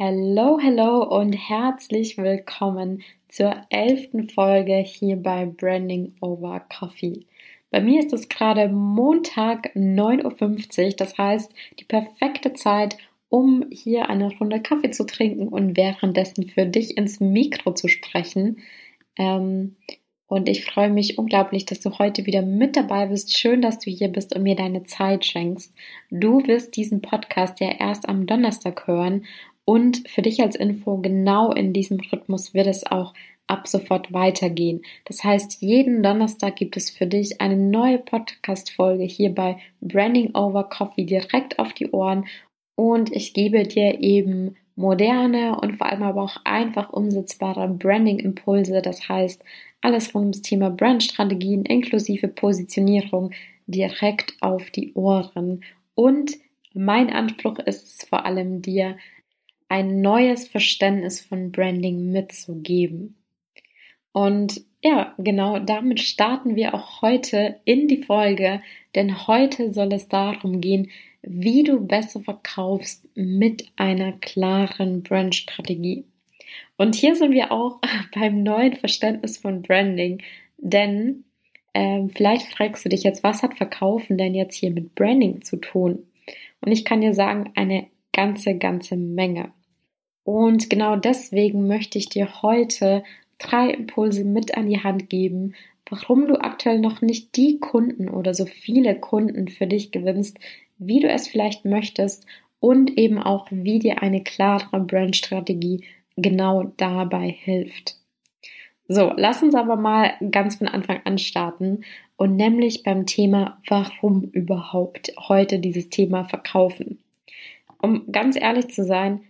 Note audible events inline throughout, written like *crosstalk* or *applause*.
Hello, hello und herzlich willkommen zur elften Folge hier bei Branding Over Coffee. Bei mir ist es gerade Montag 9.50 Uhr, das heißt die perfekte Zeit, um hier eine Runde Kaffee zu trinken und währenddessen für dich ins Mikro zu sprechen. Ähm, und ich freue mich unglaublich, dass du heute wieder mit dabei bist. Schön, dass du hier bist und mir deine Zeit schenkst. Du wirst diesen Podcast ja erst am Donnerstag hören und für dich als Info, genau in diesem Rhythmus wird es auch ab sofort weitergehen. Das heißt, jeden Donnerstag gibt es für dich eine neue Podcast-Folge hier bei Branding Over Coffee direkt auf die Ohren und ich gebe dir eben moderne und vor allem aber auch einfach umsetzbare Branding-Impulse. Das heißt, alles rund ums Thema Brandstrategien inklusive Positionierung direkt auf die Ohren. Und mein Anspruch ist es vor allem, dir ein neues Verständnis von Branding mitzugeben. Und ja, genau damit starten wir auch heute in die Folge, denn heute soll es darum gehen, wie du besser verkaufst mit einer klaren Brandstrategie. Und hier sind wir auch *laughs* beim neuen Verständnis von Branding, denn ähm, vielleicht fragst du dich jetzt, was hat Verkaufen denn jetzt hier mit Branding zu tun? Und ich kann dir sagen, eine ganze, ganze Menge. Und genau deswegen möchte ich dir heute drei Impulse mit an die Hand geben, warum du aktuell noch nicht die Kunden oder so viele Kunden für dich gewinnst, wie du es vielleicht möchtest und eben auch, wie dir eine klare Brandstrategie genau dabei hilft. So, lass uns aber mal ganz von Anfang an starten und nämlich beim Thema, warum überhaupt heute dieses Thema verkaufen. Um ganz ehrlich zu sein,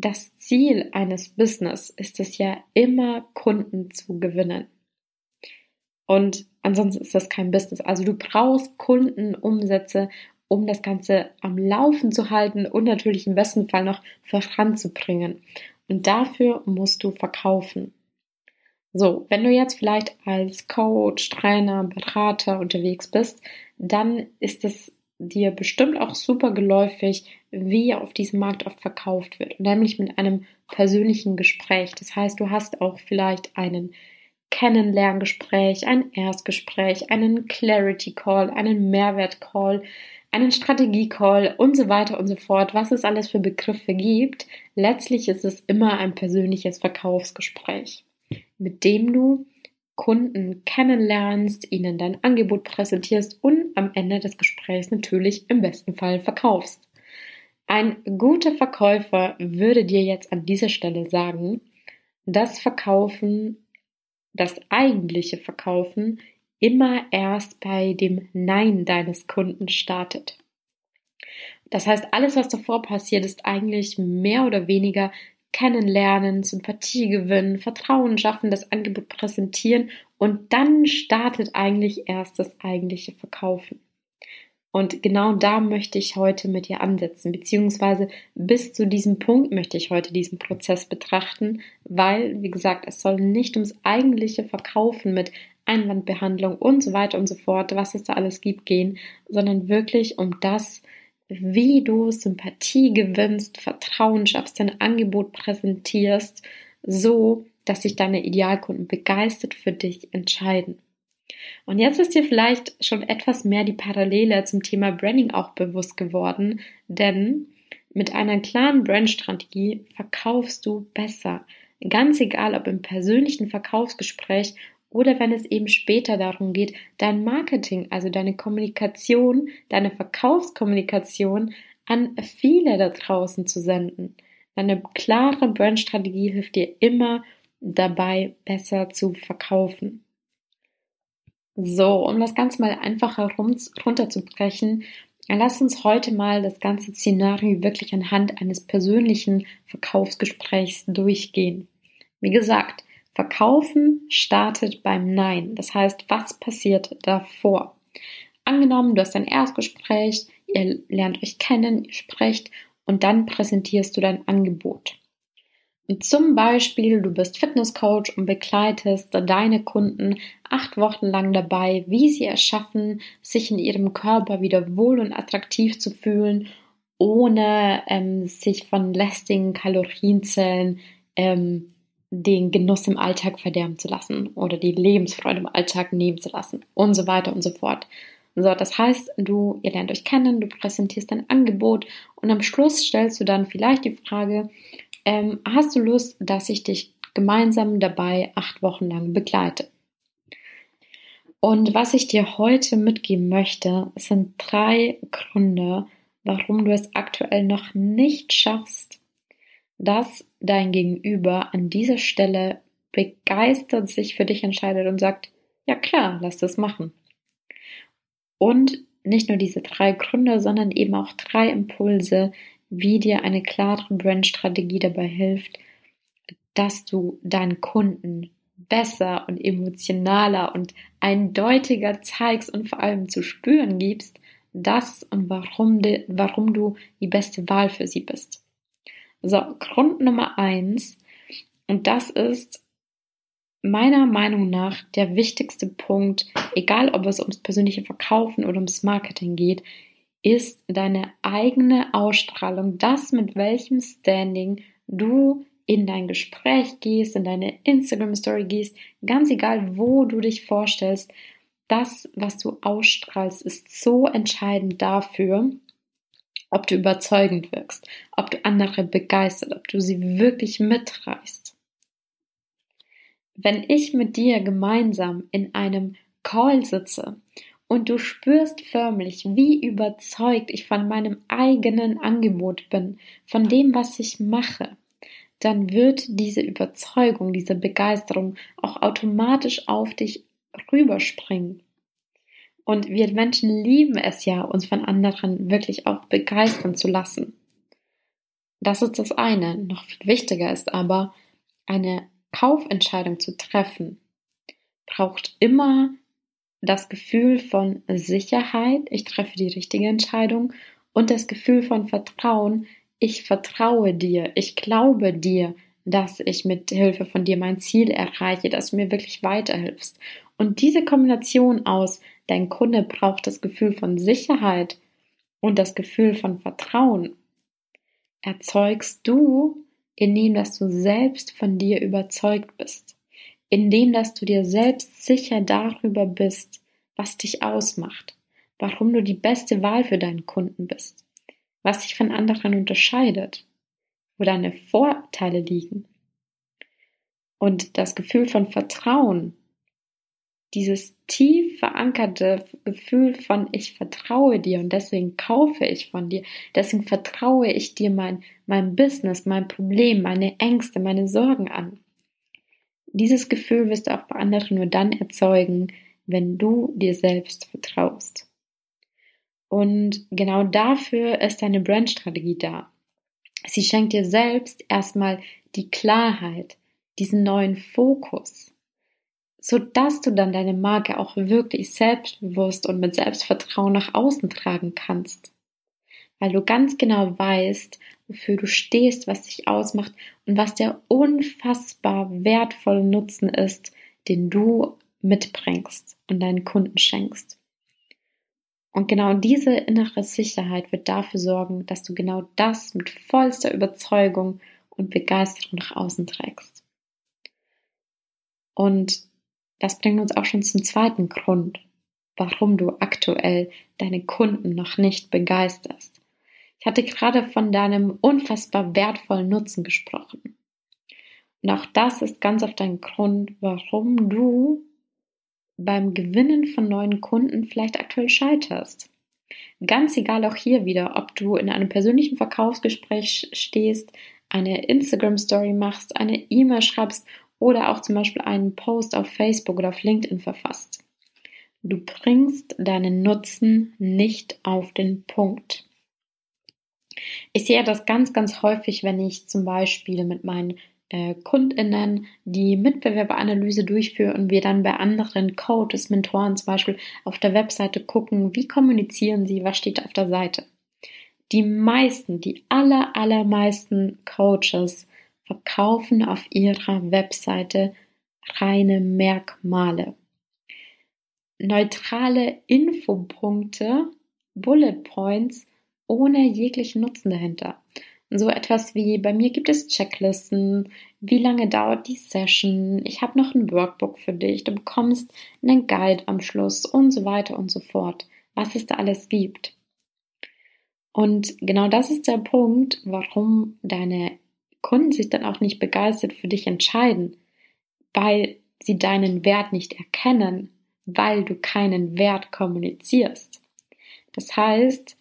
das Ziel eines Business ist es ja immer, Kunden zu gewinnen. Und ansonsten ist das kein Business. Also du brauchst Kundenumsätze, um das Ganze am Laufen zu halten und natürlich im besten Fall noch voranzubringen. Und dafür musst du verkaufen. So, wenn du jetzt vielleicht als Coach, Trainer, Berater unterwegs bist, dann ist es dir bestimmt auch super geläufig, wie auf diesem Markt oft verkauft wird, nämlich mit einem persönlichen Gespräch. Das heißt, du hast auch vielleicht einen Kennenlerngespräch, ein Erstgespräch, einen Clarity Call, einen Mehrwert Call, einen Strategie Call und so weiter und so fort, was es alles für Begriffe gibt. Letztlich ist es immer ein persönliches Verkaufsgespräch, mit dem du Kunden kennenlernst, ihnen dein Angebot präsentierst und am Ende des Gesprächs natürlich im besten Fall verkaufst. Ein guter Verkäufer würde dir jetzt an dieser Stelle sagen, dass Verkaufen, das eigentliche Verkaufen, immer erst bei dem Nein deines Kunden startet. Das heißt, alles, was davor passiert, ist eigentlich mehr oder weniger kennenlernen, Sympathie gewinnen, Vertrauen schaffen, das Angebot präsentieren und dann startet eigentlich erst das eigentliche Verkaufen. Und genau da möchte ich heute mit dir ansetzen, beziehungsweise bis zu diesem Punkt möchte ich heute diesen Prozess betrachten, weil, wie gesagt, es soll nicht ums eigentliche Verkaufen mit Einwandbehandlung und so weiter und so fort, was es da alles gibt, gehen, sondern wirklich um das, wie du Sympathie gewinnst, Vertrauen schaffst, dein Angebot präsentierst, so dass sich deine Idealkunden begeistert für dich entscheiden. Und jetzt ist dir vielleicht schon etwas mehr die Parallele zum Thema Branding auch bewusst geworden, denn mit einer klaren Brandstrategie verkaufst du besser. Ganz egal, ob im persönlichen Verkaufsgespräch oder wenn es eben später darum geht, dein Marketing, also deine Kommunikation, deine Verkaufskommunikation an viele da draußen zu senden. Eine klare Brandstrategie hilft dir immer dabei, besser zu verkaufen. So, um das Ganze mal einfacher runterzubrechen, lass uns heute mal das ganze Szenario wirklich anhand eines persönlichen Verkaufsgesprächs durchgehen. Wie gesagt, Verkaufen startet beim Nein. Das heißt, was passiert davor? Angenommen, du hast ein Erstgespräch, ihr lernt euch kennen, ihr sprecht und dann präsentierst du dein Angebot. Und zum Beispiel, du bist Fitnesscoach und begleitest deine Kunden acht Wochen lang dabei, wie sie es schaffen, sich in ihrem Körper wieder wohl und attraktiv zu fühlen ohne ähm, sich von lästigen Kalorienzellen ähm, den Genuss im Alltag verderben zu lassen oder die Lebensfreude im Alltag nehmen zu lassen und so weiter und so fort. So, das heißt, du, ihr lernt euch kennen, du präsentierst dein Angebot und am Schluss stellst du dann vielleicht die Frage, ähm, hast du Lust, dass ich dich gemeinsam dabei acht Wochen lang begleite? Und was ich dir heute mitgeben möchte, sind drei Gründe, warum du es aktuell noch nicht schaffst, dass dein Gegenüber an dieser Stelle begeistert sich für dich entscheidet und sagt, ja klar, lass das machen. Und nicht nur diese drei Gründe, sondern eben auch drei Impulse, wie dir eine klare Brandstrategie dabei hilft, dass du deinen Kunden besser und emotionaler und eindeutiger zeigst und vor allem zu spüren gibst, das und warum, de, warum du die beste Wahl für sie bist. So, Grund Nummer eins, und das ist meiner Meinung nach der wichtigste Punkt, egal ob es ums persönliche Verkaufen oder ums Marketing geht, ist deine eigene Ausstrahlung, das mit welchem Standing du in dein Gespräch gehst, in deine Instagram Story gehst, ganz egal, wo du dich vorstellst, das, was du ausstrahlst, ist so entscheidend dafür, ob du überzeugend wirkst, ob du andere begeistert, ob du sie wirklich mitreißt. Wenn ich mit dir gemeinsam in einem Call sitze und du spürst förmlich, wie überzeugt ich von meinem eigenen Angebot bin, von dem, was ich mache, dann wird diese Überzeugung, diese Begeisterung auch automatisch auf dich rüberspringen. Und wir Menschen lieben es ja, uns von anderen wirklich auch begeistern zu lassen. Das ist das eine. Noch viel wichtiger ist aber, eine Kaufentscheidung zu treffen, braucht immer das Gefühl von Sicherheit, ich treffe die richtige Entscheidung und das Gefühl von Vertrauen, ich vertraue dir, ich glaube dir, dass ich mit Hilfe von dir mein Ziel erreiche, dass du mir wirklich weiterhilfst. Und diese Kombination aus, dein Kunde braucht das Gefühl von Sicherheit und das Gefühl von Vertrauen, erzeugst du, indem dass du selbst von dir überzeugt bist, indem dass du dir selbst sicher darüber bist, was dich ausmacht, warum du die beste Wahl für deinen Kunden bist, was dich von anderen unterscheidet, wo deine Vorteile liegen. Und das Gefühl von Vertrauen, dieses tief verankerte Gefühl von ich vertraue dir und deswegen kaufe ich von dir, deswegen vertraue ich dir mein, mein Business, mein Problem, meine Ängste, meine Sorgen an. Dieses Gefühl wirst du auch bei anderen nur dann erzeugen, wenn du dir selbst vertraust. Und genau dafür ist deine Brandstrategie da. Sie schenkt dir selbst erstmal die Klarheit, diesen neuen Fokus, so dass du dann deine Marke auch wirklich selbstbewusst und mit Selbstvertrauen nach außen tragen kannst. Weil du ganz genau weißt, wofür du stehst, was dich ausmacht und was der unfassbar wertvolle Nutzen ist, den du mitbringst und deinen Kunden schenkst. Und genau diese innere Sicherheit wird dafür sorgen, dass du genau das mit vollster Überzeugung und Begeisterung nach außen trägst. Und das bringt uns auch schon zum zweiten Grund, warum du aktuell deine Kunden noch nicht begeisterst. Ich hatte gerade von deinem unfassbar wertvollen Nutzen gesprochen. Und auch das ist ganz oft ein Grund, warum du beim Gewinnen von neuen Kunden vielleicht aktuell scheiterst. Ganz egal auch hier wieder, ob du in einem persönlichen Verkaufsgespräch stehst, eine Instagram-Story machst, eine E-Mail schreibst oder auch zum Beispiel einen Post auf Facebook oder auf LinkedIn verfasst. Du bringst deinen Nutzen nicht auf den Punkt. Ich sehe das ganz, ganz häufig, wenn ich zum Beispiel mit meinen äh, KundInnen die Mitbewerberanalyse durchführe und wir dann bei anderen Coaches, Mentoren zum Beispiel auf der Webseite gucken, wie kommunizieren sie, was steht auf der Seite. Die meisten, die aller, allermeisten Coaches verkaufen auf ihrer Webseite reine Merkmale. Neutrale Infopunkte, Bullet Points ohne jeglichen Nutzen dahinter. So etwas wie, bei mir gibt es Checklisten, wie lange dauert die Session, ich habe noch ein Workbook für dich, du bekommst einen Guide am Schluss und so weiter und so fort, was es da alles gibt. Und genau das ist der Punkt, warum deine Kunden sich dann auch nicht begeistert für dich entscheiden, weil sie deinen Wert nicht erkennen, weil du keinen Wert kommunizierst. Das heißt,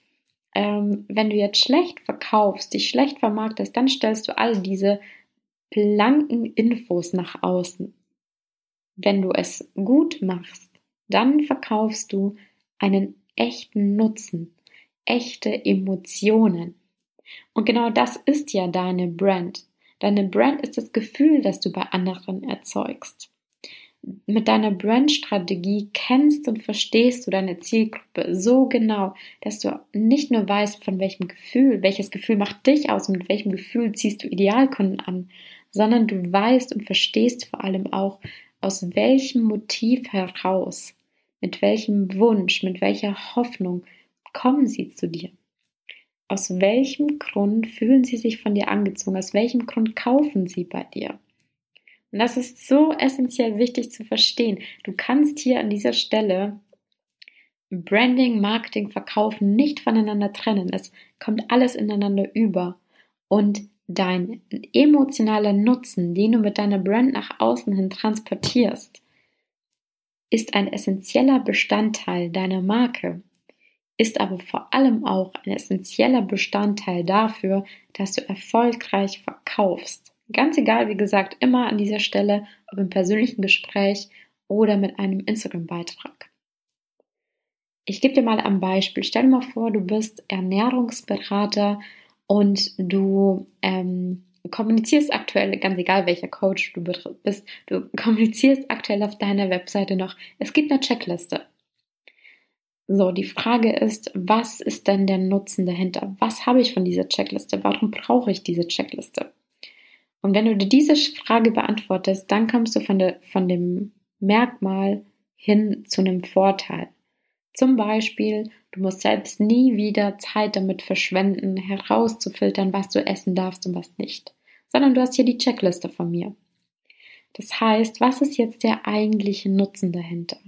ähm, wenn du jetzt schlecht verkaufst, dich schlecht vermarktest, dann stellst du all diese blanken Infos nach außen. Wenn du es gut machst, dann verkaufst du einen echten Nutzen, echte Emotionen. Und genau das ist ja deine Brand. Deine Brand ist das Gefühl, das du bei anderen erzeugst. Mit deiner Brandstrategie kennst und verstehst du deine Zielgruppe so genau, dass du nicht nur weißt, von welchem Gefühl, welches Gefühl macht dich aus und mit welchem Gefühl ziehst du Idealkunden an, sondern du weißt und verstehst vor allem auch, aus welchem Motiv heraus, mit welchem Wunsch, mit welcher Hoffnung kommen sie zu dir. Aus welchem Grund fühlen sie sich von dir angezogen? Aus welchem Grund kaufen sie bei dir? Und das ist so essentiell wichtig zu verstehen. Du kannst hier an dieser Stelle Branding, Marketing, Verkaufen nicht voneinander trennen. Es kommt alles ineinander über. Und dein emotionaler Nutzen, den du mit deiner Brand nach außen hin transportierst, ist ein essentieller Bestandteil deiner Marke, ist aber vor allem auch ein essentieller Bestandteil dafür, dass du erfolgreich verkaufst. Ganz egal, wie gesagt, immer an dieser Stelle, ob im persönlichen Gespräch oder mit einem Instagram-Beitrag. Ich gebe dir mal ein Beispiel. Stell dir mal vor, du bist Ernährungsberater und du ähm, kommunizierst aktuell, ganz egal welcher Coach du bist, du kommunizierst aktuell auf deiner Webseite noch, es gibt eine Checkliste. So, die Frage ist, was ist denn der Nutzen dahinter? Was habe ich von dieser Checkliste? Warum brauche ich diese Checkliste? Und wenn du dir diese Frage beantwortest, dann kommst du von, der, von dem Merkmal hin zu einem Vorteil. Zum Beispiel, du musst selbst nie wieder Zeit damit verschwenden, herauszufiltern, was du essen darfst und was nicht, sondern du hast hier die Checkliste von mir. Das heißt, was ist jetzt der eigentliche Nutzen dahinter?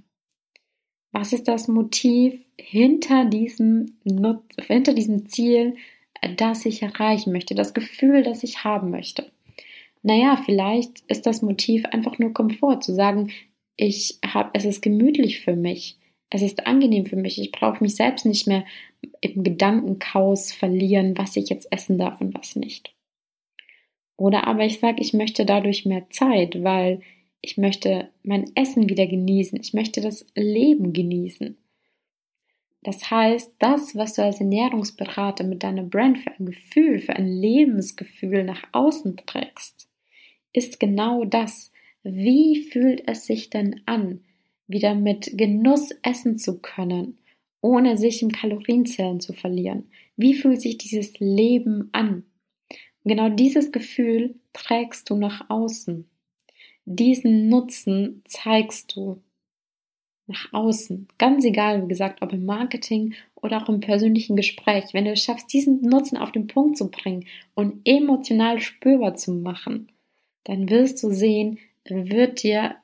Was ist das Motiv hinter diesem, Nutz, hinter diesem Ziel, das ich erreichen möchte, das Gefühl, das ich haben möchte? Naja, vielleicht ist das Motiv einfach nur Komfort, zu sagen, ich habe, es ist gemütlich für mich, es ist angenehm für mich, ich brauche mich selbst nicht mehr im Gedankenchaos verlieren, was ich jetzt essen darf und was nicht. Oder aber ich sage, ich möchte dadurch mehr Zeit, weil ich möchte mein Essen wieder genießen, ich möchte das Leben genießen. Das heißt, das, was du als Ernährungsberater mit deiner Brand für ein Gefühl, für ein Lebensgefühl nach außen trägst, ist genau das. Wie fühlt es sich denn an, wieder mit Genuss essen zu können, ohne sich im Kalorienzellen zu verlieren? Wie fühlt sich dieses Leben an? genau dieses Gefühl trägst du nach außen. Diesen Nutzen zeigst du nach außen. Ganz egal, wie gesagt, ob im Marketing oder auch im persönlichen Gespräch. Wenn du es schaffst, diesen Nutzen auf den Punkt zu bringen und emotional spürbar zu machen, dann wirst du sehen, wird dir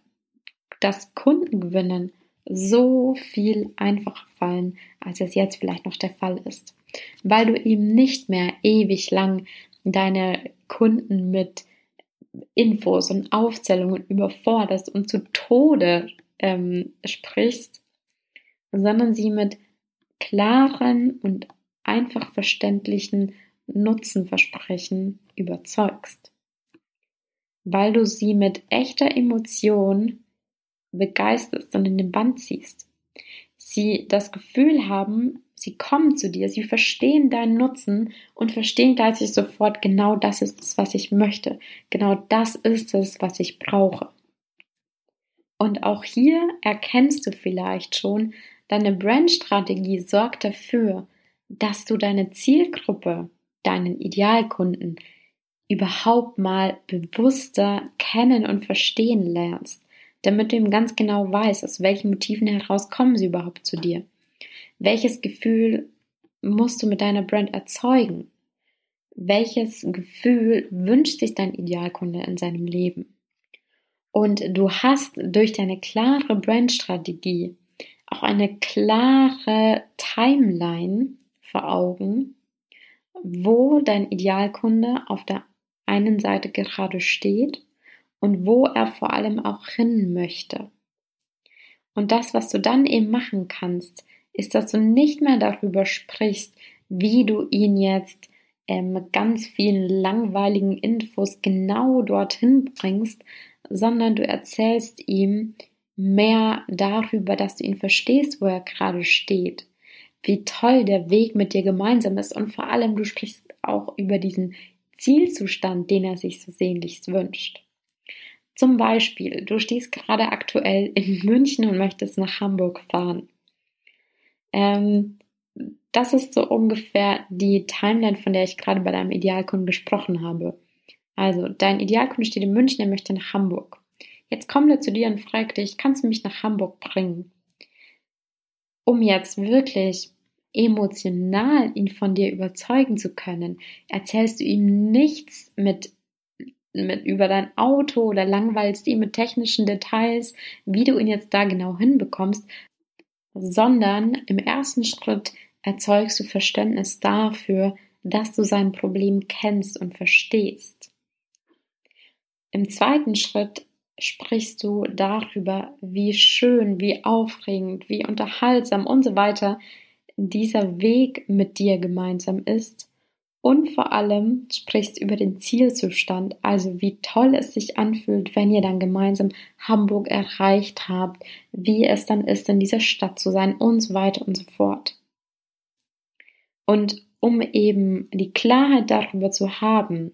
das Kundengewinnen so viel einfacher fallen, als es jetzt vielleicht noch der Fall ist. Weil du eben nicht mehr ewig lang deine Kunden mit Infos und Aufzählungen überforderst und zu Tode ähm, sprichst, sondern sie mit klaren und einfach verständlichen Nutzenversprechen überzeugst weil du sie mit echter Emotion begeisterst und in den Band ziehst. Sie das Gefühl haben, sie kommen zu dir, sie verstehen deinen Nutzen und verstehen gleichzeitig sofort, genau das ist es, was ich möchte. Genau das ist es, was ich brauche. Und auch hier erkennst du vielleicht schon, deine Brandstrategie sorgt dafür, dass du deine Zielgruppe, deinen Idealkunden überhaupt mal bewusster kennen und verstehen lernst, damit du eben ganz genau weißt, aus welchen Motiven heraus kommen sie überhaupt zu dir. Welches Gefühl musst du mit deiner Brand erzeugen? Welches Gefühl wünscht sich dein Idealkunde in seinem Leben? Und du hast durch deine klare Brandstrategie auch eine klare Timeline vor Augen, wo dein Idealkunde auf der einen Seite gerade steht und wo er vor allem auch hin möchte. Und das, was du dann eben machen kannst, ist, dass du nicht mehr darüber sprichst, wie du ihn jetzt ähm, ganz vielen langweiligen Infos genau dorthin bringst, sondern du erzählst ihm mehr darüber, dass du ihn verstehst, wo er gerade steht, wie toll der Weg mit dir gemeinsam ist und vor allem du sprichst auch über diesen Zielzustand, den er sich so sehnlichst wünscht. Zum Beispiel, du stehst gerade aktuell in München und möchtest nach Hamburg fahren. Ähm, das ist so ungefähr die Timeline, von der ich gerade bei deinem Idealkunden gesprochen habe. Also, dein Idealkunde steht in München, er möchte nach Hamburg. Jetzt kommt er zu dir und fragt dich, kannst du mich nach Hamburg bringen? Um jetzt wirklich emotional ihn von dir überzeugen zu können, erzählst du ihm nichts mit, mit über dein Auto oder langweilst ihn mit technischen Details, wie du ihn jetzt da genau hinbekommst, sondern im ersten Schritt erzeugst du Verständnis dafür, dass du sein Problem kennst und verstehst. Im zweiten Schritt sprichst du darüber, wie schön, wie aufregend, wie unterhaltsam und so weiter dieser Weg mit dir gemeinsam ist und vor allem sprichst über den Zielzustand, also wie toll es sich anfühlt, wenn ihr dann gemeinsam Hamburg erreicht habt, wie es dann ist, in dieser Stadt zu sein und so weiter und so fort. Und um eben die Klarheit darüber zu haben,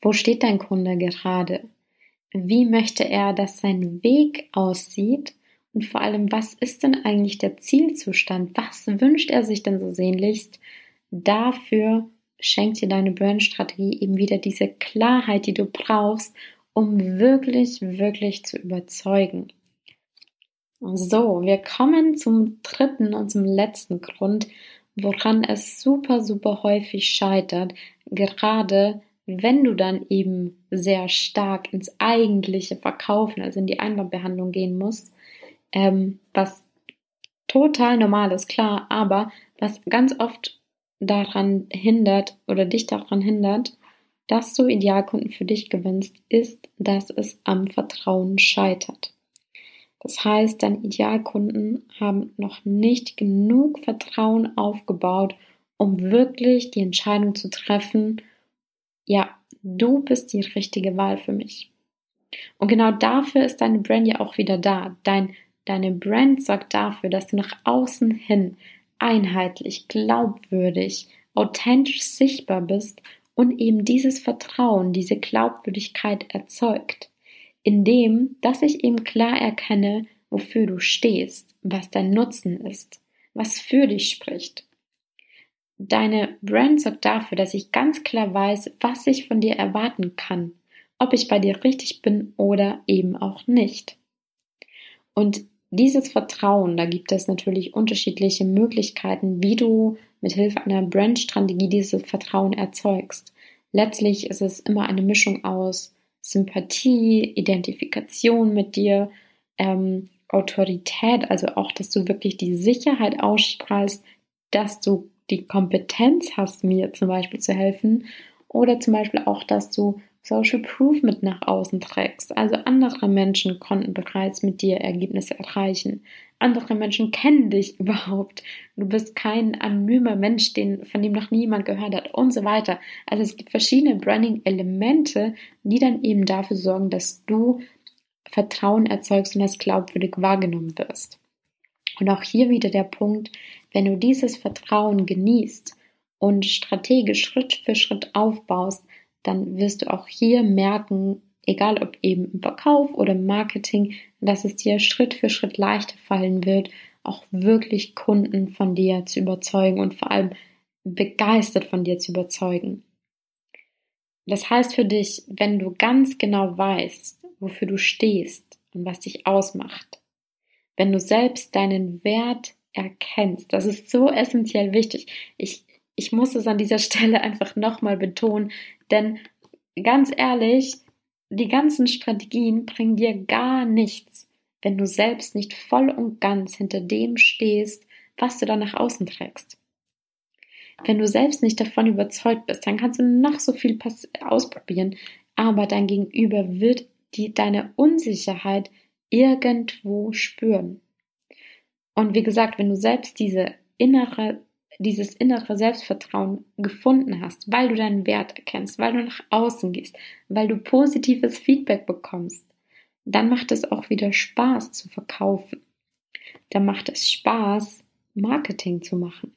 wo steht dein Kunde gerade? Wie möchte er, dass sein Weg aussieht? Und vor allem, was ist denn eigentlich der Zielzustand? Was wünscht er sich denn so sehnlichst? Dafür schenkt dir deine Burn-Strategie eben wieder diese Klarheit, die du brauchst, um wirklich, wirklich zu überzeugen. So, wir kommen zum dritten und zum letzten Grund, woran es super, super häufig scheitert, gerade wenn du dann eben sehr stark ins eigentliche Verkaufen, also in die Einwandbehandlung gehen musst, ähm, was total normal ist, klar, aber was ganz oft daran hindert oder dich daran hindert, dass du Idealkunden für dich gewinnst, ist, dass es am Vertrauen scheitert. Das heißt, deine Idealkunden haben noch nicht genug Vertrauen aufgebaut, um wirklich die Entscheidung zu treffen, ja, du bist die richtige Wahl für mich. Und genau dafür ist deine Brand ja auch wieder da. Dein, deine Brand sorgt dafür, dass du nach außen hin einheitlich, glaubwürdig, authentisch sichtbar bist und eben dieses Vertrauen, diese Glaubwürdigkeit erzeugt, indem, dass ich eben klar erkenne, wofür du stehst, was dein Nutzen ist, was für dich spricht. Deine Brand sorgt dafür, dass ich ganz klar weiß, was ich von dir erwarten kann, ob ich bei dir richtig bin oder eben auch nicht. Und dieses Vertrauen, da gibt es natürlich unterschiedliche Möglichkeiten, wie du mit Hilfe einer Brandstrategie dieses Vertrauen erzeugst. Letztlich ist es immer eine Mischung aus Sympathie, Identifikation mit dir, ähm, Autorität, also auch, dass du wirklich die Sicherheit ausstrahlst, dass du die Kompetenz hast, mir zum Beispiel zu helfen. Oder zum Beispiel auch, dass du Social Proof mit nach außen trägst. Also andere Menschen konnten bereits mit dir Ergebnisse erreichen. Andere Menschen kennen dich *laughs* überhaupt. Du bist kein anonymer Mensch, den, von dem noch niemand gehört hat und so weiter. Also es gibt verschiedene Branding-Elemente, die dann eben dafür sorgen, dass du Vertrauen erzeugst und als glaubwürdig wahrgenommen wirst. Und auch hier wieder der Punkt, wenn du dieses Vertrauen genießt und strategisch Schritt für Schritt aufbaust, dann wirst du auch hier merken, egal ob eben im Verkauf oder im Marketing, dass es dir Schritt für Schritt leichter fallen wird, auch wirklich Kunden von dir zu überzeugen und vor allem begeistert von dir zu überzeugen. Das heißt für dich, wenn du ganz genau weißt, wofür du stehst und was dich ausmacht, wenn du selbst deinen Wert erkennst. Das ist so essentiell wichtig. Ich, ich muss es an dieser *laughs* Stelle einfach nochmal betonen, denn ganz ehrlich, die ganzen Strategien bringen dir gar nichts, wenn du selbst nicht voll und ganz hinter dem stehst, was du da nach außen trägst. Wenn du selbst nicht davon überzeugt bist, dann kannst du noch so viel ausprobieren, aber dein Gegenüber wird die, deine Unsicherheit irgendwo spüren. Und wie gesagt, wenn du selbst diese innere, dieses innere Selbstvertrauen gefunden hast, weil du deinen Wert erkennst, weil du nach außen gehst, weil du positives Feedback bekommst, dann macht es auch wieder Spaß zu verkaufen. Dann macht es Spaß, Marketing zu machen,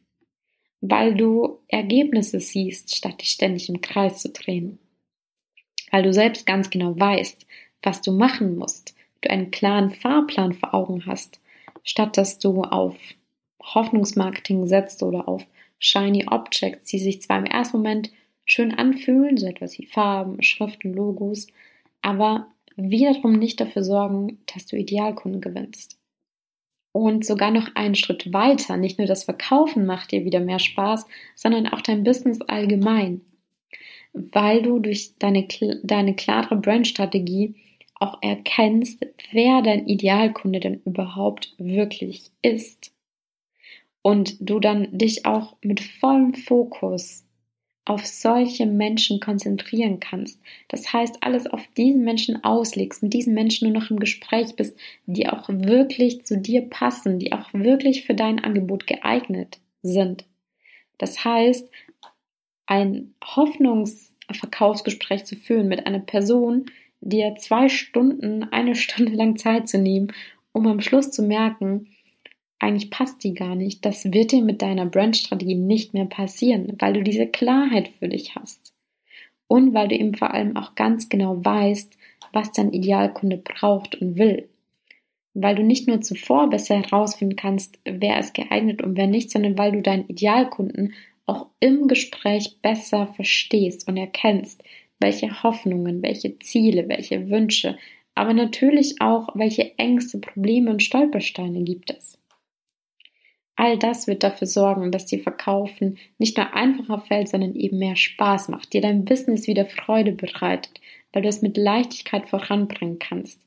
weil du Ergebnisse siehst, statt dich ständig im Kreis zu drehen. Weil du selbst ganz genau weißt, was du machen musst, du einen klaren Fahrplan vor Augen hast, statt dass du auf Hoffnungsmarketing setzt oder auf shiny Objects, die sich zwar im ersten Moment schön anfühlen, so etwas wie Farben, Schriften, Logos, aber wiederum nicht dafür sorgen, dass du Idealkunden gewinnst. Und sogar noch einen Schritt weiter, nicht nur das Verkaufen macht dir wieder mehr Spaß, sondern auch dein Business allgemein, weil du durch deine, deine klare Brandstrategie auch erkennst, wer dein Idealkunde denn überhaupt wirklich ist. Und du dann dich auch mit vollem Fokus auf solche Menschen konzentrieren kannst. Das heißt, alles auf diesen Menschen auslegst, mit diesen Menschen nur noch im Gespräch bist, die auch wirklich zu dir passen, die auch wirklich für dein Angebot geeignet sind. Das heißt, ein Hoffnungsverkaufsgespräch zu führen mit einer Person, dir zwei Stunden, eine *laughs* Stunde lang Zeit zu nehmen, um am Schluss zu merken, eigentlich passt die gar nicht. Das wird dir mit deiner Brandstrategie nicht mehr passieren, weil du diese Klarheit für dich hast. Und weil du eben vor allem auch ganz genau weißt, was dein Idealkunde braucht und will. Weil du nicht nur zuvor besser herausfinden kannst, wer ist geeignet und wer nicht, sondern weil du deinen Idealkunden auch im Gespräch besser verstehst und erkennst, welche Hoffnungen, welche Ziele, welche Wünsche, aber natürlich auch, welche Ängste, Probleme und Stolpersteine gibt es. All das wird dafür sorgen, dass dir Verkaufen nicht nur einfacher fällt, sondern eben mehr Spaß macht, dir dein Business wieder Freude bereitet, weil du es mit Leichtigkeit voranbringen kannst,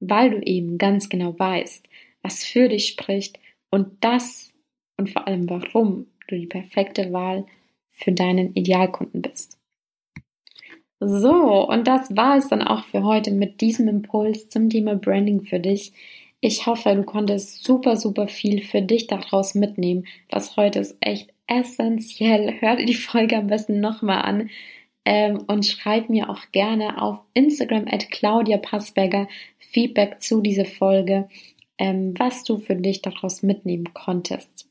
weil du eben ganz genau weißt, was für dich spricht und das und vor allem warum du die perfekte Wahl für deinen Idealkunden bist. So, und das war es dann auch für heute mit diesem Impuls zum Thema Branding für dich. Ich hoffe, du konntest super, super viel für dich daraus mitnehmen. Das heute ist echt essentiell. Hör dir die Folge am besten nochmal an ähm, und schreib mir auch gerne auf Instagram at Claudia Passberger Feedback zu dieser Folge, ähm, was du für dich daraus mitnehmen konntest.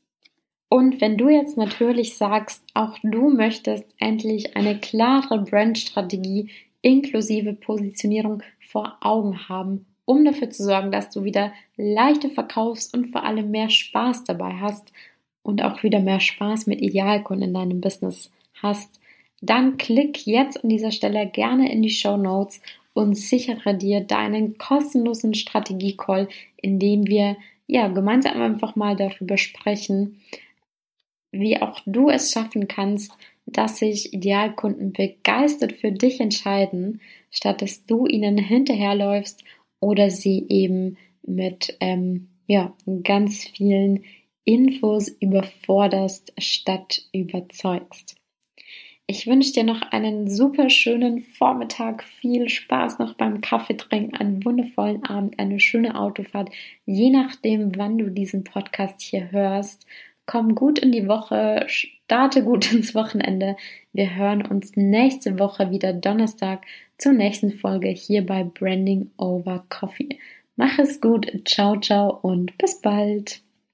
Und wenn du jetzt natürlich sagst, auch du möchtest endlich eine klare Brandstrategie inklusive Positionierung vor Augen haben um dafür zu sorgen, dass du wieder leichter verkaufst und vor allem mehr Spaß dabei hast und auch wieder mehr Spaß mit Idealkunden in deinem Business hast, dann klick jetzt an dieser Stelle gerne in die Show Notes und sichere dir deinen kostenlosen Strategie-Call, in dem wir ja gemeinsam einfach mal darüber sprechen, wie auch du es schaffen kannst, dass sich Idealkunden begeistert für dich entscheiden, statt dass du ihnen hinterherläufst oder sie eben mit ähm, ja, ganz vielen Infos überforderst statt überzeugst. Ich wünsche dir noch einen super schönen Vormittag, viel Spaß noch beim Kaffeetrinken, einen wundervollen Abend, eine schöne Autofahrt, je nachdem, wann du diesen Podcast hier hörst. Komm gut in die Woche, starte gut *laughs* ins Wochenende. Wir hören uns nächste Woche wieder Donnerstag zur nächsten Folge hier bei Branding Over Coffee. Mach es gut, ciao, ciao und bis bald.